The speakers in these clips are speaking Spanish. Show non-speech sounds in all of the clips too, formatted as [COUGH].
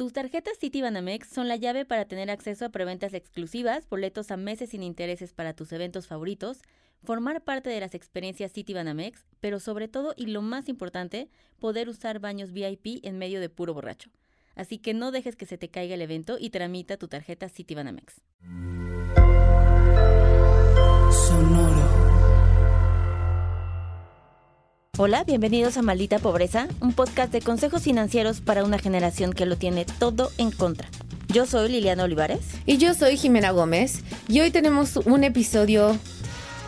Tus tarjetas Citibanamex son la llave para tener acceso a preventas exclusivas, boletos a meses sin intereses para tus eventos favoritos, formar parte de las experiencias Citibanamex, pero sobre todo y lo más importante, poder usar baños VIP en medio de puro borracho. Así que no dejes que se te caiga el evento y tramita tu tarjeta Citibanamex. Sonoro. Hola, bienvenidos a Maldita Pobreza, un podcast de consejos financieros para una generación que lo tiene todo en contra. Yo soy Liliana Olivares. Y yo soy Jimena Gómez. Y hoy tenemos un episodio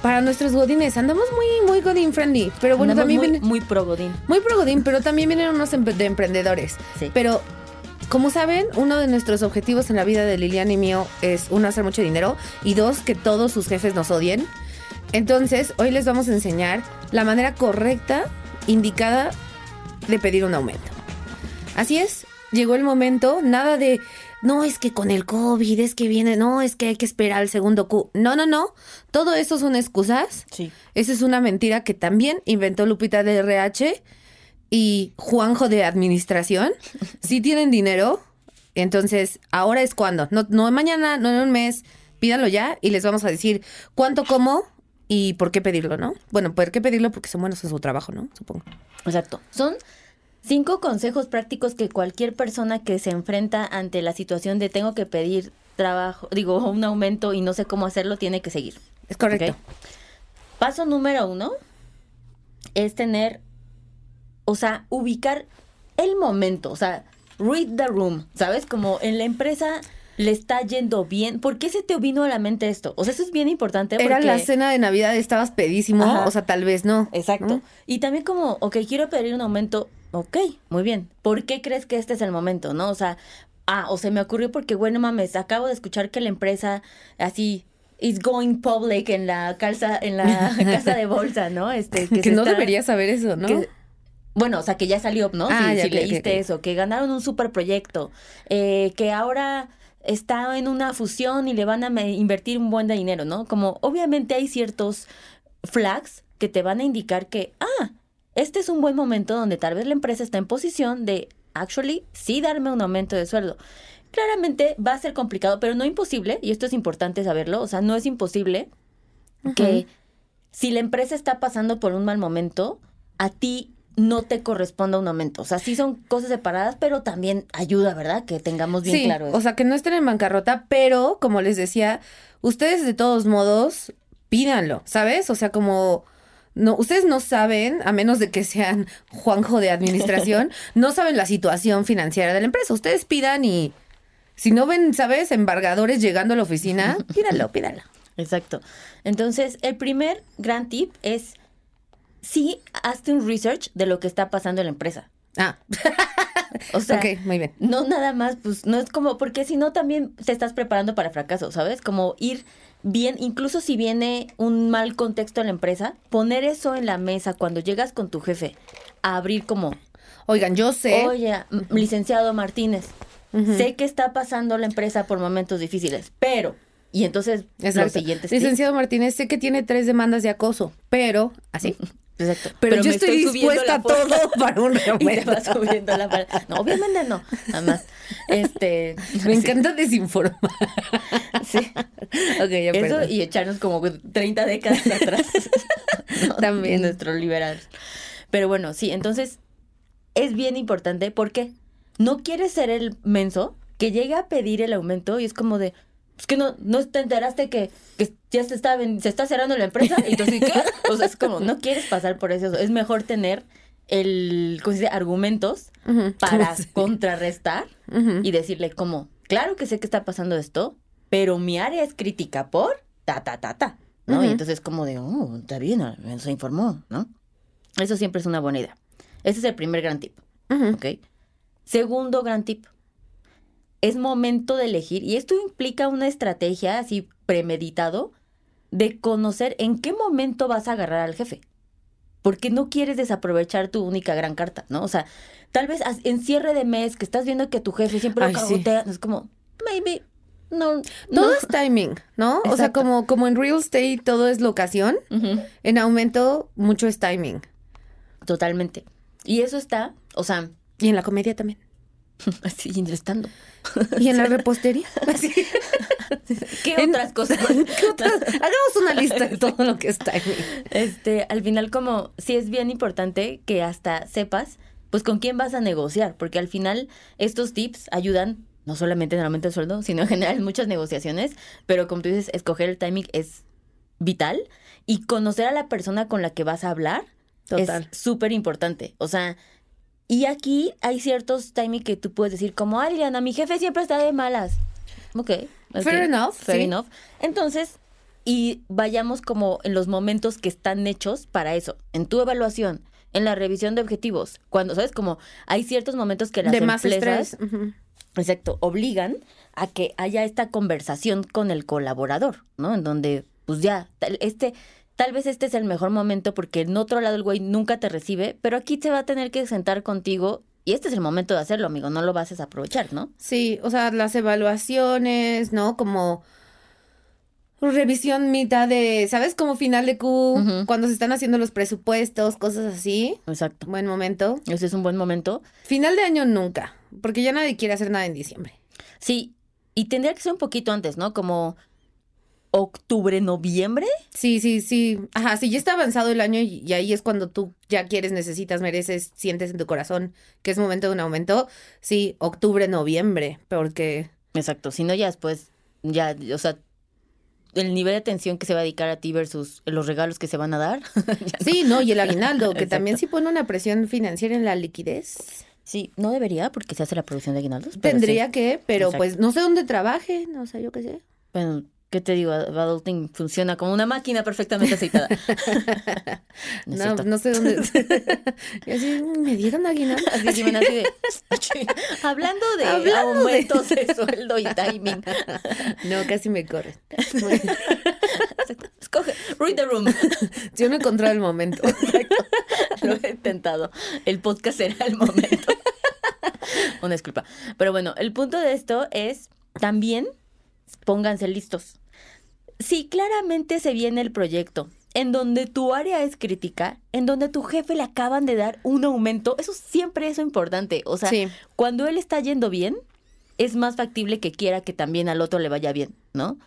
para nuestros godines. Andamos muy, muy godín friendly. Pero bueno, también muy, pro godín. Muy pro godín, pero también vienen unos de emprendedores. Sí. Pero. Como saben, uno de nuestros objetivos en la vida de Liliana y mío es, uno, hacer mucho dinero y dos, que todos sus jefes nos odien. Entonces, hoy les vamos a enseñar la manera correcta, indicada de pedir un aumento. Así es, llegó el momento, nada de, no es que con el COVID, es que viene, no, es que hay que esperar el segundo Q. No, no, no, todo eso son excusas. Sí. Esa es una mentira que también inventó Lupita de RH y Juanjo de Administración. [LAUGHS] Si tienen dinero, entonces ahora es cuando, no, no mañana, no en un mes, pídanlo ya y les vamos a decir cuánto como y por qué pedirlo, ¿no? Bueno, por qué pedirlo porque son buenos en su trabajo, ¿no? Supongo. Exacto. Son cinco consejos prácticos que cualquier persona que se enfrenta ante la situación de tengo que pedir trabajo, digo, [LAUGHS] un aumento y no sé cómo hacerlo, tiene que seguir. Es correcto. Paso número uno es tener, o sea, ubicar el momento, o sea, read the room, ¿sabes? Como en la empresa le está yendo bien. ¿Por qué se te vino a la mente esto? O sea, eso es bien importante. Era la cena de Navidad, estabas pedísimo, o sea, tal vez no. Exacto. Y también como, ok, quiero pedir un aumento, ok, muy bien. ¿Por qué crees que este es el momento, no? O sea, ah, o se me ocurrió porque, bueno, mames, acabo de escuchar que la empresa así is going public en la calza, en la [LAUGHS] casa de bolsa, ¿no? Este, que, [LAUGHS] no debería saber eso, ¿no? bueno, o sea, que ya salió, ¿no? Ah, si, leíste eso, que ganaron un super proyecto, eh, que ahora está en una fusión y le van a invertir un buen dinero, ¿no? Como obviamente hay ciertos flags que te van a indicar que, ah, este es un buen momento donde tal vez la empresa está en posición de, actually, sí darme un aumento de sueldo. Claramente va a ser complicado, pero no imposible, y esto es importante saberlo, o sea, no es imposible que si la empresa está pasando por un mal momento, a ti no te corresponda un aumento. O sea, sí son cosas separadas, pero también ayuda, ¿verdad? Que tengamos bien claro eso. O sea, que no estén en bancarrota, pero como les decía, ustedes de todos modos pídanlo, ¿sabes? O sea, como no, ustedes no saben, a menos de que sean [LAUGHS] Juanjo de administración, [LAUGHS] no saben la situación financiera de la empresa. Ustedes pidan y si no ven, ¿sabes? Embargadores llegando a la oficina, [LAUGHS] pídanlo, pídanlo. Exacto. Entonces, el primer gran tip es sí hazte un research de lo que está pasando en la empresa. Ah. [LAUGHS] o sea, muy bien. no nada más, pues no es como, porque si no también te estás preparando para fracaso, ¿sabes? Como ir bien, incluso si viene un mal contexto en la empresa, poner eso en la mesa cuando llegas con tu jefe, a abrir como... Oigan, yo sé... Oye, licenciado Martínez, sé que está pasando la empresa por momentos difíciles, pero... Y entonces, los siguientes... Licenciado Martínez, sé que tiene tres demandas de acoso, pero... Así. Exacto. Pero, yo estoy, dispuesta a todo [LAUGHS] para un aumento. subiendo la No, obviamente no. Nada más. Este, [LAUGHS] Me encanta desinformar. Sí. Ok, ya Eso y echarnos como 30 décadas atrás. [LAUGHS] También. Nuestro liberal. Pero bueno, sí, entonces es bien importante porque no quieres ser el menso que llega a pedir el aumento y es como de, es que no, no te enteraste que, ya se está, se está cerrando la empresa. Y entonces, ¿qué? [LAUGHS] O sea, es como, no quieres pasar por eso. Es mejor tener el, ¿cómo se dice? Argumentos [LAUGHS] para contrarrestar y decirle como, claro que sé que está pasando esto, pero mi área es crítica por ta, ta, ta, ta. ¿no? Y entonces como de, oh, está bien, se informó, ¿no? Eso siempre es una buena idea. Ese es el primer gran tip. ¿Ok? Segundo gran tip es momento de elegir, y esto implica una estrategia así premeditado de conocer en qué momento vas a agarrar al jefe. Porque no quieres desaprovechar tu única gran carta, ¿no? O sea, tal vez en cierre de mes que estás viendo que tu jefe siempre lo cagotea, es como, maybe, no. Todo es timing, ¿no? O sea, como, como en real estate todo es locación, en aumento mucho es timing. Totalmente. Y eso está, o sea. Y en la comedia también. [LAUGHS] Así, estando. ¿Y en la repostería? ¿Qué otras cosas? [LAUGHS] Hagamos una lista de todo lo que está ahí. Este, al final, como sí es bien importante que hasta sepas, pues con quién vas a negociar, porque al final estos tips ayudan no solamente en el aumento de sueldo, sino en general en muchas negociaciones, pero como tú dices, escoger el timing es vital y conocer a la persona con la que vas a hablar es súper importante. O sea, y aquí hay ciertos timing que tú puedes decir, como, Ariana, mi jefe siempre está de malas. Ok. Fair enough. Fair enough. Entonces, y vayamos como en los momentos que están hechos para eso. En tu evaluación, en la revisión de objetivos. Cuando, ¿sabes? Como hay ciertos momentos que las de empresas... Exacto, obligan a que haya esta conversación con el colaborador, ¿no? En donde, pues ya, este tal vez este es el mejor momento porque en otro lado el güey nunca te recibe, pero aquí se va a tener que sentar contigo y este es el momento de hacerlo, amigo, no lo vas a aprovechar, ¿no? Sí, o sea, las evaluaciones, ¿no? Como revisión mitad de, ¿sabes? Como final de Q, cuando se están haciendo los presupuestos, cosas así. Exacto. Buen momento. Ese es un buen momento. Final de año nunca, porque ya nadie quiere hacer nada en diciembre. Sí, y tendría que ser un poquito antes, ¿no? Como octubre, noviembre. Sí, sí, sí. Ajá, sí, ya está avanzado el año y, ahí es cuando tú ya quieres, necesitas, mereces, sientes en tu corazón que es momento de un aumento. Sí, octubre, noviembre, porque... Exacto, si no ya después, ya, o sea, el nivel de atención que se va a dedicar a ti versus los regalos que se van a dar. [LAUGHS] sí, no, y el aguinaldo, que también sí pone una presión financiera en la liquidez. Sí, no debería porque se hace la producción de aguinaldos. Tendría que, pero pues no sé dónde trabaje, no sé, yo qué sé. Bueno, ¿Qué te digo? Adulting funciona como una máquina perfectamente aceitada. [LAUGHS] [LAUGHS] no, no sé dónde. [LAUGHS] así, me dieron aguinaldo. Así, así de. Hablando de Hablando aumentos de... sueldo y timing. no, casi me corren. Escoge, read the room. Yo no encontré el momento. Lo he intentado. El podcast será el momento. Una disculpa. Pero bueno, el punto de esto es también pónganse listos si claramente se viene el proyecto en donde tu área es crítica, en donde tu jefe le acaban de dar un aumento, eso siempre es importante. O sea, cuando él está yendo bien, es más factible que quiera que también al otro le vaya bien, ¿no?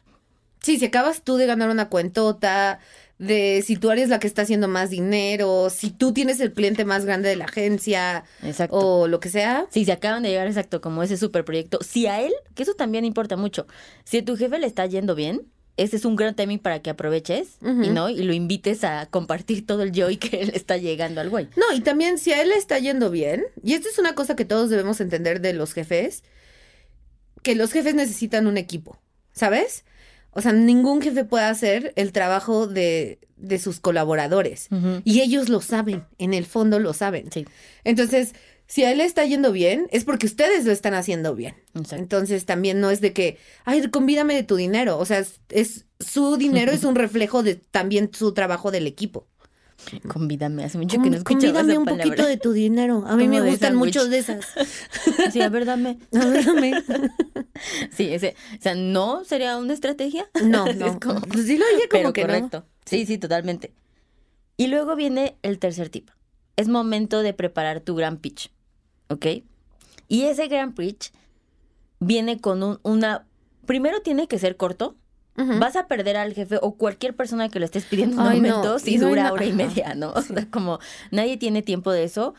Sí, si acabas tú de ganar una cuentota, de si tú eres la que está haciendo más dinero, si tú tienes el cliente más grande de la agencia, exacto. o lo que sea. Sí, se acaban de llegar exacto como ese super proyecto. Si a él, que eso también importa mucho, si a tu jefe le está yendo bien, ese es un gran timing para que aproveches y no y lo invites a compartir todo el joy que él está llegando al güey. No, y también si a él le está yendo bien, y esto es una cosa que todos debemos entender de los jefes, que los jefes necesitan un equipo, ¿sabes? O sea, ningún jefe puede hacer el trabajo de, de sus colaboradores. Y ellos lo saben, en el fondo lo saben. Sí. Entonces, si a él le está yendo bien, es porque ustedes lo están haciendo bien. Entonces también no es de que, ay, convídame de tu dinero. O sea, es, su dinero es un [LAUGHS] reflejo de también su trabajo del equipo. Convídame, hace mucho que no escuchaba Convídame un poquito de tu dinero. A mí me gustan muchos de esas. [LAUGHS] Sí, a ver, dame. [LAUGHS] A ver, dame. Sí, ese, o sea, ¿no sería una estrategia? No, no. pues sí lo dije como que correcto. Sí, sí, totalmente. Y luego viene el tercer tipo. Es momento de preparar tu gran pitch. ¿Ok? Y ese Grand Prix viene con un, una... Primero tiene que ser corto. Vas a perder al jefe o cualquier persona que le estés pidiendo un momento si dura hora y media, ¿no? O sea, como nadie tiene tiempo de eso.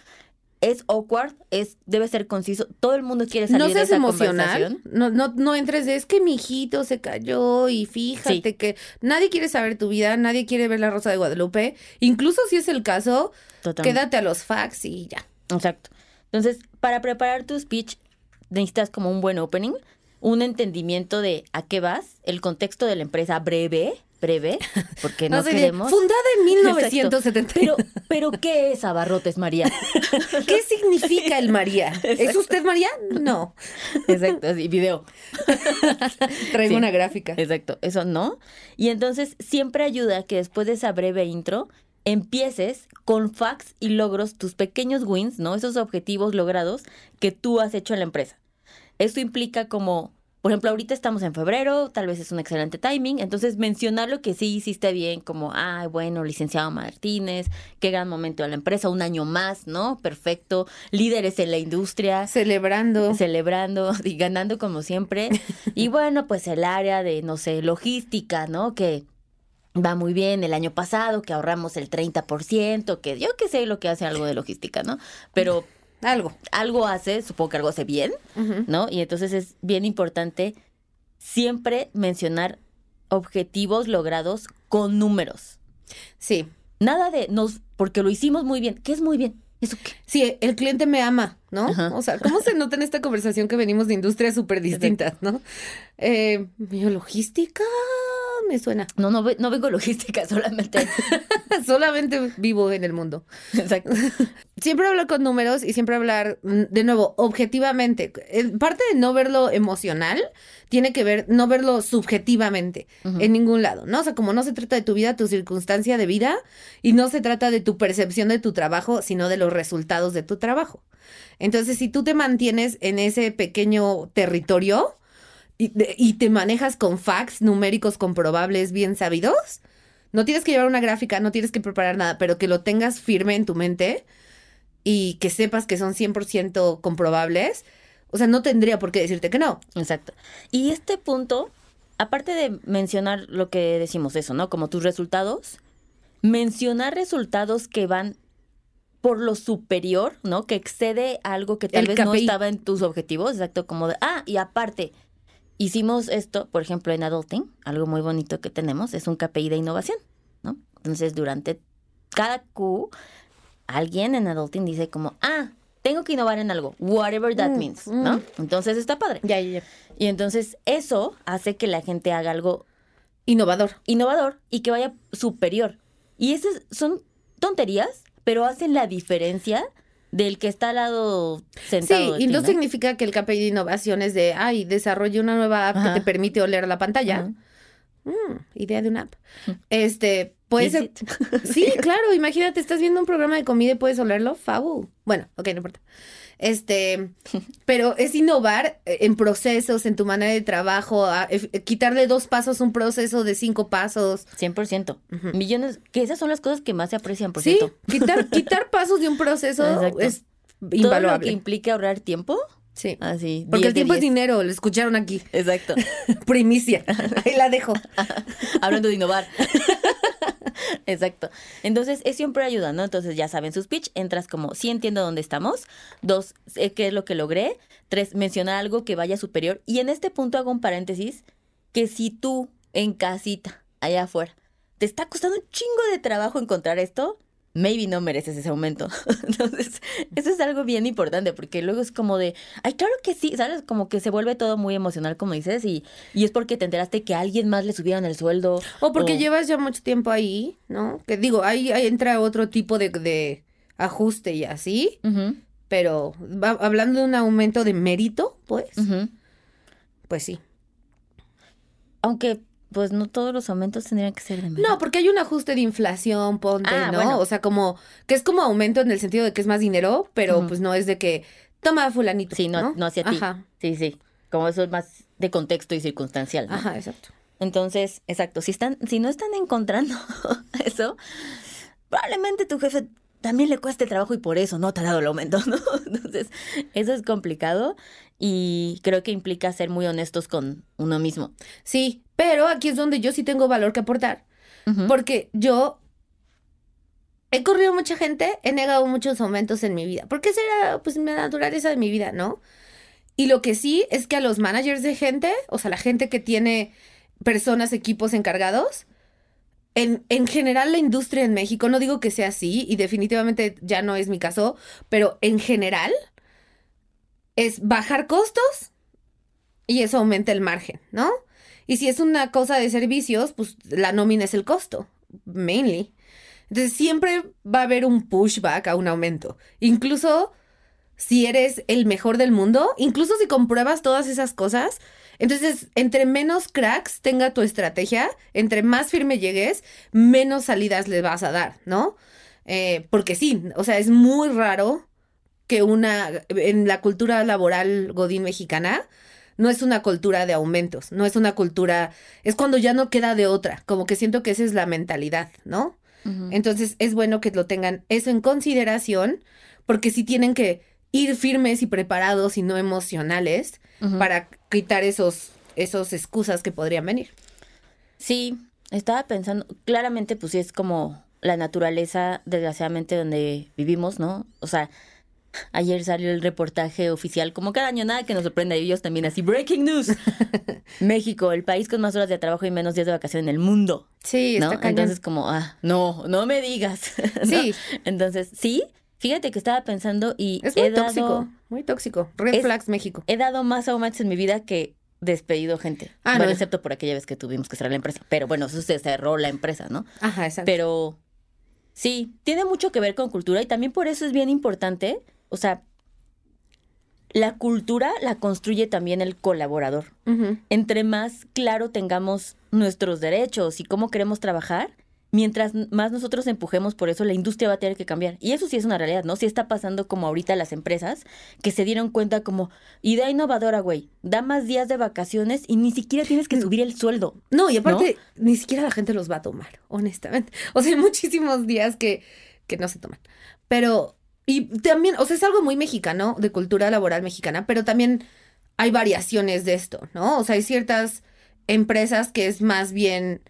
Es awkward, es, debe ser conciso. Todo el mundo quiere salir no de esa emocional. No, no, no entres de es que mi hijito se cayó y fíjate que nadie quiere saber tu vida, nadie quiere ver la Rosa de Guadalupe. Incluso si es el caso, quédate a los facts y ya. Exacto. Entonces, para preparar tu speech, necesitas como un buen opening, un entendimiento de a qué vas, el contexto de la empresa breve, breve, porque [LAUGHS] no, queremos... Fundada en [LAUGHS] 1970. Pero, pero, ¿qué es Abarrotes María? [LAUGHS] ¿Qué significa el María? ¿Es usted María? No. Exacto, así, video. Traigo una gráfica. Exacto, eso no. Y entonces siempre ayuda que después de esa breve intro empieces con facts y logros tus pequeños wins, ¿no? Esos objetivos logrados que tú has hecho en la empresa. Esto implica como por ejemplo, ahorita estamos en febrero, tal vez es un excelente timing, entonces mencionar lo que sí hiciste bien, como, ay, bueno, licenciado Martínez, qué gran momento de la empresa, un año más, ¿no? Perfecto, líderes en la industria. Celebrando. Celebrando y ganando como siempre. [LAUGHS] y bueno, pues el área de, no sé, logística, ¿no? Que va muy bien el año pasado, que ahorramos el 30%, que yo que sé lo que hace algo de logística, ¿no? Pero [LAUGHS] algo. Algo hace, supongo que algo hace bien, ¿no? Y entonces es bien importante siempre mencionar objetivos logrados con números. Sí. Nada de nos, porque lo hicimos muy bien. ¿Qué es muy bien? ¿Eso qué? Sí, el cliente me ama, ¿no? O sea, ¿cómo se nota en esta conversación que venimos de industrias súper distintas, ¿no? Eh, biologística me suena. No, no, no vengo logística, [LAUGHS] solamente. [LAUGHS] solamente vivo en el mundo. Exacto. [LAUGHS] Siempre hablar con números y siempre hablar, mm, de nuevo, objetivamente. Parte de no verlo emocional tiene que ver no verlo subjetivamente en ningún lado, ¿no? O sea, como no se trata de tu vida, tu circunstancia de vida y no se trata de tu percepción de tu trabajo, sino de los resultados de tu trabajo. Entonces, si tú te mantienes en ese pequeño territorio, y, te manejas con facts numéricos comprobables bien sabidos, no tienes que llevar una gráfica, no tienes que preparar nada, pero que lo tengas firme en tu mente y que sepas que son 100% comprobables, o sea, no tendría por qué decirte que no. Exacto. Y este punto, aparte de mencionar lo que decimos eso, ¿no? Como tus resultados, mencionar resultados que van por lo superior, ¿no? Que excede algo que tal vez no estaba en tus objetivos, exacto, como de, ah, y aparte, hicimos esto, por ejemplo, en Adulting, algo muy bonito que tenemos, es un KPI de innovación, ¿no? Entonces, durante cada Q, alguien en Adulting dice como, ah, tengo que innovar en algo, whatever that mm, means, ¿no? Mm. Entonces está padre. Ya, ya, ya. Y entonces eso hace que la gente haga algo innovador. Innovador y que vaya superior. Y esas son tonterías, pero hacen la diferencia del que está al lado sentado. Sí, y no, significa que el KPI de innovación es de, ay, desarrolle una nueva app que te permite oler la pantalla. Mm, idea de una app. Este, puede ser. [LAUGHS] [LAUGHS] sí, claro, imagínate, estás viendo un programa de comida y puedes olerlo. Fabu. Bueno, ok, no importa. Este, [LAUGHS] pero es innovar eh, en procesos, en tu manera de trabajo, quitarle dos pasos a un proceso de cinco pasos. 100%. Millones, que esas son las cosas que más se aprecian, por sí, quitar, quitar pasos de un proceso es invaluable. Todo lo que implica ahorrar tiempo. Sí. Así. Porque el tiempo es dinero, lo escucharon aquí. Exacto. Primicia. Ahí la dejo. Hablando de innovar. [LAUGHS] Exacto. Entonces, es siempre ayuda, ¿no? Entonces, ya saben su speech, entras como, sí entiendo dónde estamos. Dos, qué es lo que logré. Tres, mencionar algo que vaya superior. Y en este punto hago un paréntesis, que si tú en casita, allá afuera, te está costando un chingo de trabajo encontrar esto, maybe no mereces ese aumento. [LAUGHS] Entonces, eso es algo bien importante, porque luego es como de, ay, claro que sí, ¿sabes? Como que se vuelve todo muy emocional, como dices, y, y es porque te enteraste que a alguien más le subieron el sueldo. O porque llevas ya mucho tiempo ahí, ¿no? Que digo, ahí, ahí entra otro tipo de, de ajuste y así, pero hablando de un aumento de mérito, pues, pues sí. Aunque pues no todos los aumentos tendrían que ser de menos. No, porque hay un ajuste de inflación, ponte, ah, ¿no? O sea, como que es como aumento en el sentido de que es más dinero, pero pues no es de que toma fulanito. Sí, no, no, hacia ti. Sí, sí. Como eso es más de contexto y circunstancial. Ajá, exacto. Entonces, exacto, si están, si no están encontrando [LAUGHS] eso, probablemente tu jefe también le cueste trabajo y por eso no te ha dado el aumento, ¿no? [LAUGHS] Entonces, eso es complicado y creo que implica ser muy honestos con uno mismo. Sí, pero aquí es donde yo sí tengo valor que aportar, porque yo he corrido mucha gente, he negado muchos aumentos en mi vida, porque esa era pues mi naturaleza de mi vida, ¿no? Y lo que sí es que a los managers de gente, o sea, la gente que tiene personas, equipos encargados, en, en, general la industria en México, no digo que sea así, y definitivamente ya no es mi caso, pero en general es bajar costos y eso aumenta el margen, ¿no? Y si es una cosa de servicios, pues la nómina es el costo, mainly. Entonces siempre va a haber un pushback a un aumento. Incluso si eres el mejor del mundo, incluso si compruebas todas esas cosas, entonces entre menos cracks tenga tu estrategia, entre más firme llegues, menos salidas le vas a dar, ¿no? Eh, porque sí, o sea, es muy raro que una, en la cultura laboral godín mexicana, no es una cultura de aumentos, no es una cultura, es cuando ya no queda de otra, como que siento que esa es la mentalidad, ¿no? Entonces es bueno que lo tengan eso en consideración, porque si tienen que ir firmes y preparados y no emocionales para quitar esos, esos excusas que podrían venir. Sí, estaba pensando, claramente pues sí es como la naturaleza, desgraciadamente, donde vivimos, ¿no? O sea, Ayer salió el reportaje oficial, como cada año, nada que nos sorprenda, ellos también así, breaking news. [LAUGHS] México, el país con más horas de trabajo y menos días de vacación en el mundo. Sí, ¿no? Entonces como, ah, no, no me digas. [LAUGHS] Sí. Entonces, sí, fíjate que estaba pensando y es muy tóxico, muy tóxico. Red flags México. He dado más aumentos en mi vida que despedido gente. Ah, bueno, excepto por aquella vez que tuvimos que cerrar la empresa. Pero bueno, eso se cerró la empresa, ¿no? Ajá, exacto. Pero sí, tiene mucho que ver con cultura y también por eso es bien importante o sea, la cultura la construye también el colaborador. Entre más claro tengamos nuestros derechos y cómo queremos trabajar, mientras más nosotros empujemos por eso, la industria va a tener que cambiar. Y eso sí es una realidad, ¿no? Sí está pasando como ahorita las empresas que se dieron cuenta como, idea innovadora, güey, da más días de vacaciones y ni siquiera tienes que subir el sueldo. No, y aparte, ni siquiera la gente los va a tomar, honestamente. [LAUGHS] O sea, hay muchísimos días que, que no se toman. Pero y también, o sea, es algo muy mexicano, de cultura laboral mexicana, pero también hay variaciones de esto, ¿no? O sea, hay ciertas empresas que es más bien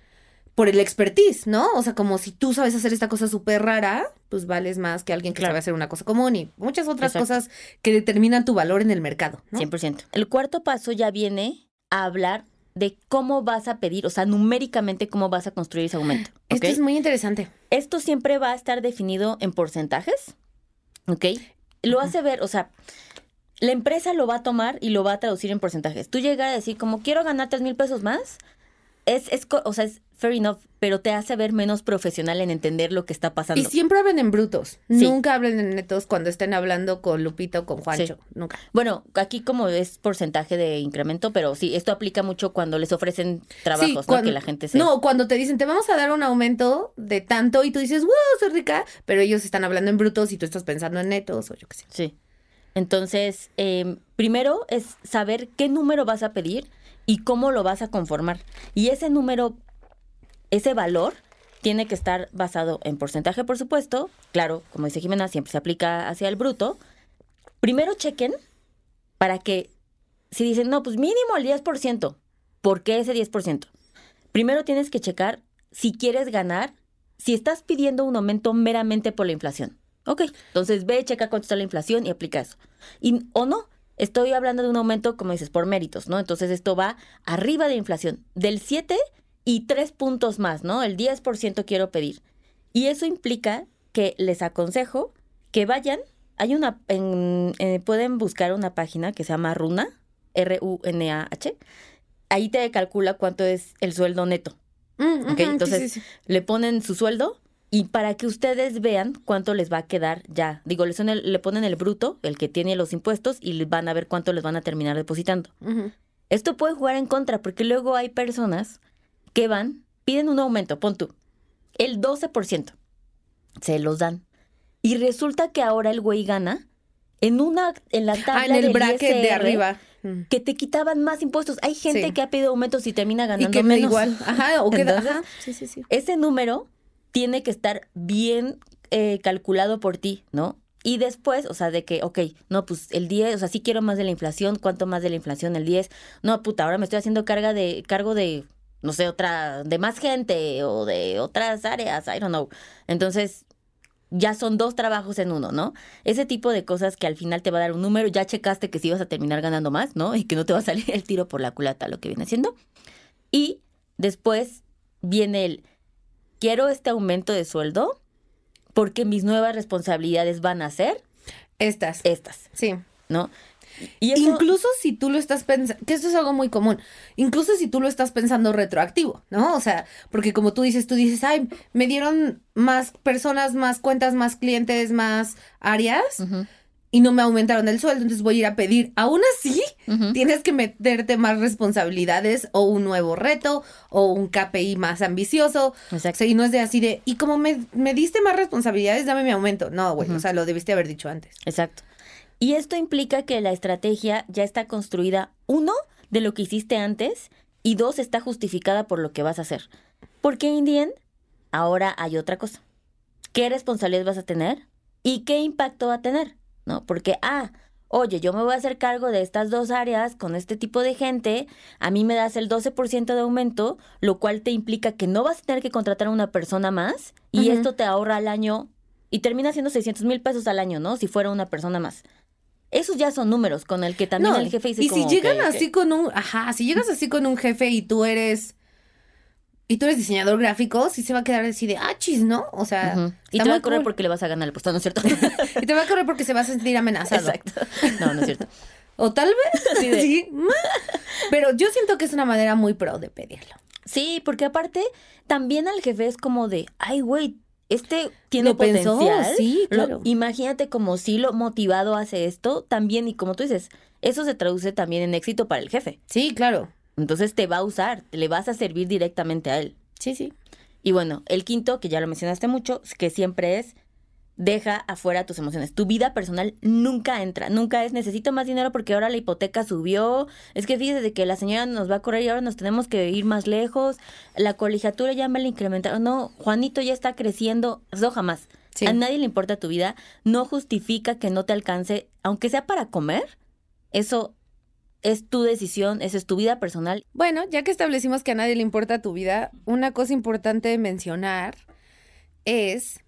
por el expertise, ¿no? O sea, como si tú sabes hacer esta cosa súper rara, pues vales más que alguien que sabe hacer una cosa común y muchas otras cosas que determinan tu valor en el mercado. ¿no? 100%. El cuarto paso ya viene a hablar de cómo vas a pedir, o sea, numéricamente cómo vas a construir ese aumento. Esto es muy interesante. Esto siempre va a estar definido en porcentajes. ¿Ok? Lo hace ver, o sea, la empresa lo va a tomar y lo va a traducir en porcentajes. Tú llegar a decir, como quiero ganar tres mil pesos más, es, es, o sea, es fair enough, pero te hace ver menos profesional en entender lo que está pasando. Y siempre hablen en brutos. Nunca hablen en netos cuando estén hablando con Lupita o con Juancho. Nunca. Bueno, aquí como es porcentaje de incremento, pero sí, esto aplica mucho cuando les ofrecen trabajos, ¿no? Que la gente se... No, cuando te dicen, te vamos a dar un aumento de tanto y tú dices, wow, soy rica, pero ellos están hablando en brutos y tú estás pensando en netos o yo qué sé. Sí. Entonces, em, primero es saber qué número vas a pedir y cómo lo vas a conformar. Y ese número, ese valor, tiene que estar basado en porcentaje, por supuesto. Claro, como dice Jimena, siempre se aplica hacia el bruto. Primero chequen para que, si dicen, no, pues mínimo el 10%, ¿por qué ese 10%? Primero tienes que checar si quieres ganar, si estás pidiendo un aumento meramente por la inflación. Ok, entonces ve, checa cuánto está la inflación y aplica eso. Y, o no, Estoy hablando de un aumento, como dices, por méritos, ¿no? Entonces esto va arriba de inflación, del 7 y 3 puntos más, ¿no? El 10% quiero pedir. Y eso implica que les aconsejo que vayan, hay una, eh, pueden buscar una página que se llama Runa, R-U-N-A-H, ahí te calcula cuánto es el sueldo neto. Mm, Entonces le ponen su sueldo y para que ustedes vean cuánto les va a quedar ya. Digo, le, le ponen el bruto, el que tiene los impuestos, y van a ver cuánto les van a terminar depositando. Esto puede jugar en contra, porque luego hay personas que van, piden un aumento, pon tú, el 12%. Se los dan. Y resulta que ahora el güey gana en una, en la ah, tabla en el bracket de arriba. Que te quitaban más impuestos. Hay gente que ha pedido aumentos y termina ganando y que menos. igual. Ajá, o queda. Sí, sí, sí. Ese número tiene que estar bien eh, calculado por ti, ¿no? Y después, o sea, de que, ok, no, pues el 10, o sea, sí quiero más de la inflación, ¿cuánto más de la inflación? El 10. No, puta, ahora me estoy haciendo carga de, cargo de, no sé, otra, de más gente o de otras áreas, I don't know. Entonces, ya son dos trabajos en uno, ¿no? Ese tipo de cosas que al final te va a dar un número, ya checaste que sí vas a terminar ganando más, ¿no? Y que no te va a salir el tiro por la culata, lo que viene haciendo. Y después viene el quiero este aumento de sueldo porque mis nuevas responsabilidades van a ser estas. Estas. Sí. ¿No? Y Incluso si tú lo estás pensando, que esto es algo muy común, incluso si tú lo estás pensando retroactivo, ¿no? O sea, porque como tú dices, tú dices, ay, me dieron más personas, más cuentas, más clientes, más áreas y no me aumentaron el sueldo, entonces voy a ir a pedir. Aún así, tienes que meterte más responsabilidades o un nuevo reto o un KPI más ambicioso. Exacto. y no es de así de, y como me, me diste más responsabilidades, dame mi aumento. No, güey, o sea, lo debiste haber dicho antes. Exacto. Y esto implica que la estrategia ya está construida, uno, de lo que hiciste antes y dos, está justificada por lo que vas a hacer. Porque en the ahora hay otra cosa. ¿Qué responsabilidad vas a tener? ¿Y qué impacto va a tener? ¿No? Porque, ah, oye, yo me voy a hacer cargo de estas dos áreas con este tipo de gente, a mí me das el 12% de aumento, lo cual te implica que no vas a tener que contratar a una persona más y esto te ahorra al año y termina siendo 600 mil pesos al año, ¿no? Si fuera una persona más. Esos ya son números con el que también el jefe dice Y si llegan así con un, ajá, si llegas así con un jefe y tú eres y tú eres diseñador gráfico, sí se va a quedar así de, ah, chis, ¿no? O sea, y te va a correr porque le vas a ganar el puesto, ¿no es cierto? [LAUGHS] y te va a correr porque se va a sentir amenazado. Exacto. [LAUGHS] No, no es cierto. o tal vez, sí, sí. Pero yo siento que es una manera muy pro de pedirlo. Sí, porque aparte, también al jefe es como de, ay, güey, este tiene potencial. sí, claro. imagínate como si lo motivado hace esto también, y como tú dices, eso se traduce también en éxito para el jefe. Sí, claro. Entonces te va a usar, le vas a servir directamente a él. Sí, sí. Y bueno, el quinto, que ya lo mencionaste mucho, que siempre es deja afuera tus emociones. Tu vida personal nunca entra, nunca es necesito más dinero porque ahora la hipoteca subió. Es que fíjese que la señora nos va a correr y ahora nos tenemos que ir más lejos. La colegiatura ya me la incrementaron. No, Juanito ya está creciendo. Eso jamás. A nadie le importa tu vida. No justifica que no te alcance, aunque sea para comer. Eso es tu decisión, esa es tu vida personal. Bueno, ya que establecimos que a nadie le importa tu vida, una cosa importante de mencionar es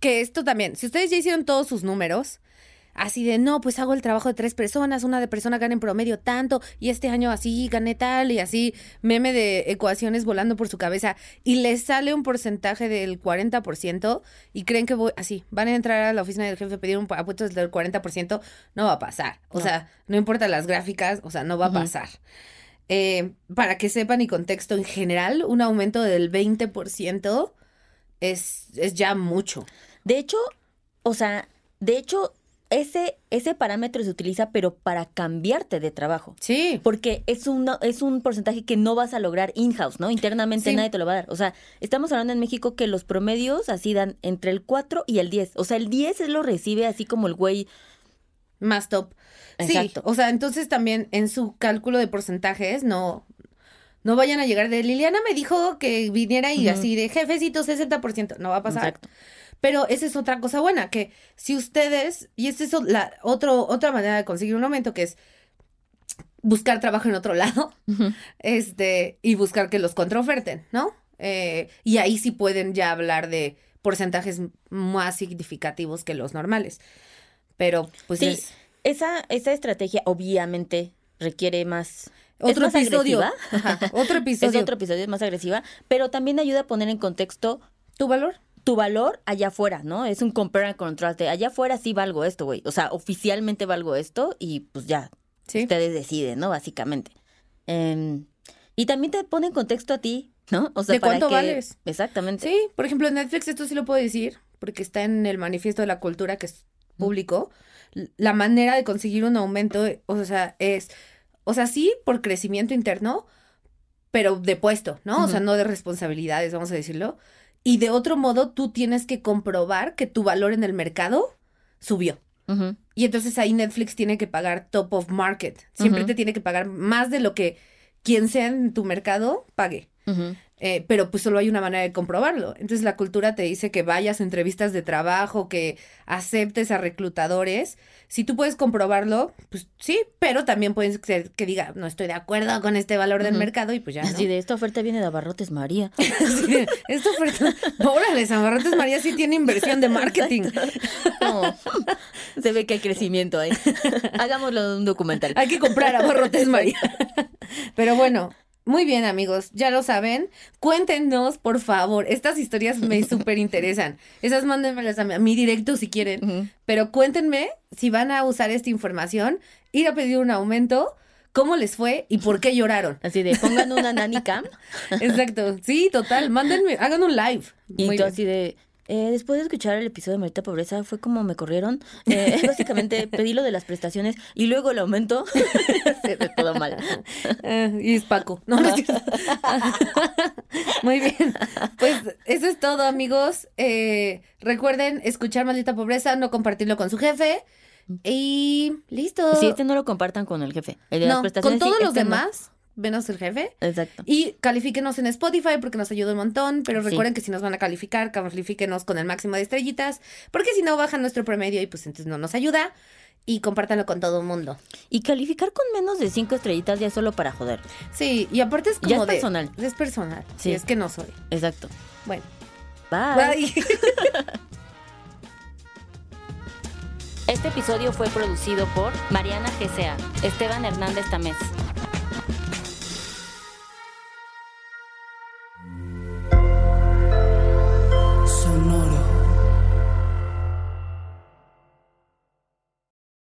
que esto también, si ustedes ya hicieron todos sus números, así de, no, pues hago el trabajo de tres personas, una de persona gana en promedio tanto, y este año así gané tal, y así meme de ecuaciones volando por su cabeza, y les sale un porcentaje del 40%, y creen que voy, así, van a entrar a la oficina del jefe a pedir un apuesto del 40%, no va a pasar. O sea, no importa las gráficas, o sea, no va a pasar. Eh, para que sepan y contexto en general, un aumento del 20% es, es ya mucho. De hecho, o sea, de hecho, ese, ese parámetro se utiliza, pero para cambiarte de trabajo. Sí. Porque es, una, es un porcentaje que no vas a lograr in-house, ¿no? Internamente nadie te lo va a dar. O sea, estamos hablando en México que los promedios así dan entre el 4 y el 10. O sea, el 10 es lo recibe así como el güey. Más top. Exacto. Sí, o sea, entonces también en su cálculo de porcentajes no, no vayan a llegar de Liliana me dijo que viniera y así de jefecito 60%. No va a pasar. Exacto. Pero esa es otra cosa buena, que si ustedes, y esta es la otro, otra manera de conseguir un aumento, que es buscar trabajo en otro lado, [LAUGHS] este, y buscar que los contraoferten, ¿no? Eh, y ahí sí pueden ya hablar de porcentajes más significativos que los normales. Pero, pues sí, esa, esa estrategia obviamente requiere más otro [LAUGHS] episodio. otro episodio. Es otro episodio más agresiva, pero también ayuda a poner en contexto tu valor tu valor allá afuera, ¿no? Es un compare and contrast de allá afuera sí valgo esto, güey. O sea, oficialmente valgo esto y pues ya, ustedes deciden, ¿no? Básicamente. Em, y también te pone en contexto a ti, ¿no? O sea, ¿De cuánto vales? Exactamente. Sí, por ejemplo, en Netflix esto sí lo puedo decir, porque está en el manifiesto de la cultura que es público. La manera de conseguir un aumento, o sea, es, o sea, sí, por crecimiento interno, pero de puesto, ¿no? O sea, no de responsabilidades, vamos a decirlo. Y de otro modo, tú tienes que comprobar que tu valor en el mercado subió. Y entonces ahí Netflix tiene que pagar top of market. Siempre te tiene que pagar más de lo que quien sea en tu mercado pague. Eh, pero pues solo hay una manera de comprobarlo. Entonces la cultura te dice que vayas a entrevistas de trabajo, que aceptes a reclutadores. Si tú puedes comprobarlo, pues sí, pero también puedes ser que diga, no estoy de acuerdo con este valor del mercado y pues ya. Así de esta oferta viene de Abarrotes María. [LAUGHS] esta oferta, órale, Abarrotes María sí tiene inversión de marketing. Se ve que hay crecimiento ahí. [LAUGHS] Hagámoslo un documental. Hay que comprar Abarrotes María. [LAUGHS] Pero bueno, muy bien, amigos, ya lo saben. Cuéntenos, por favor. Estas historias me [LAUGHS] súper interesan. Esas mándenmelas a mí, directo si quieren. Pero cuéntenme si van a usar esta información, ir a pedir un aumento, cómo les fue y por qué lloraron. Así de, pongan una nanny cam. [LAUGHS] Exacto. Sí, total. Mándenme, hagan un live. Y tú así de, eh, después de escuchar el episodio de Marita Pobreza, fue como me corrieron. Eh, [LAUGHS] básicamente pedí lo de las prestaciones y luego el aumento. [LAUGHS] de todo mal. Eh, y es Paco. No, [LAUGHS] Muy bien. Pues eso es todo, amigos. recuerden escuchar Maldita Pobreza, no compartirlo con su jefe. Y listo. Si este no lo compartan con el jefe. El de no, las prestaciones, con todos sí, los este no. Menos el jefe. Exacto. Y califíquenos en Spotify porque nos ayuda un montón. Pero recuerden que si nos van a calificar, califíquenos con el máximo de estrellitas. Porque si no, bajan nuestro promedio y pues entonces no nos ayuda. Y compártanlo con todo el mundo. Y calificar con menos de cinco estrellitas ya es solo para joder. Sí, y aparte es como Ya es de- personal. Es personal. Sí, Sí. es que no soy. Exacto. Bueno. Bye. Bye. [LAUGHS] Este episodio fue producido por Mariana GCA, Esteban Hernández Tamés,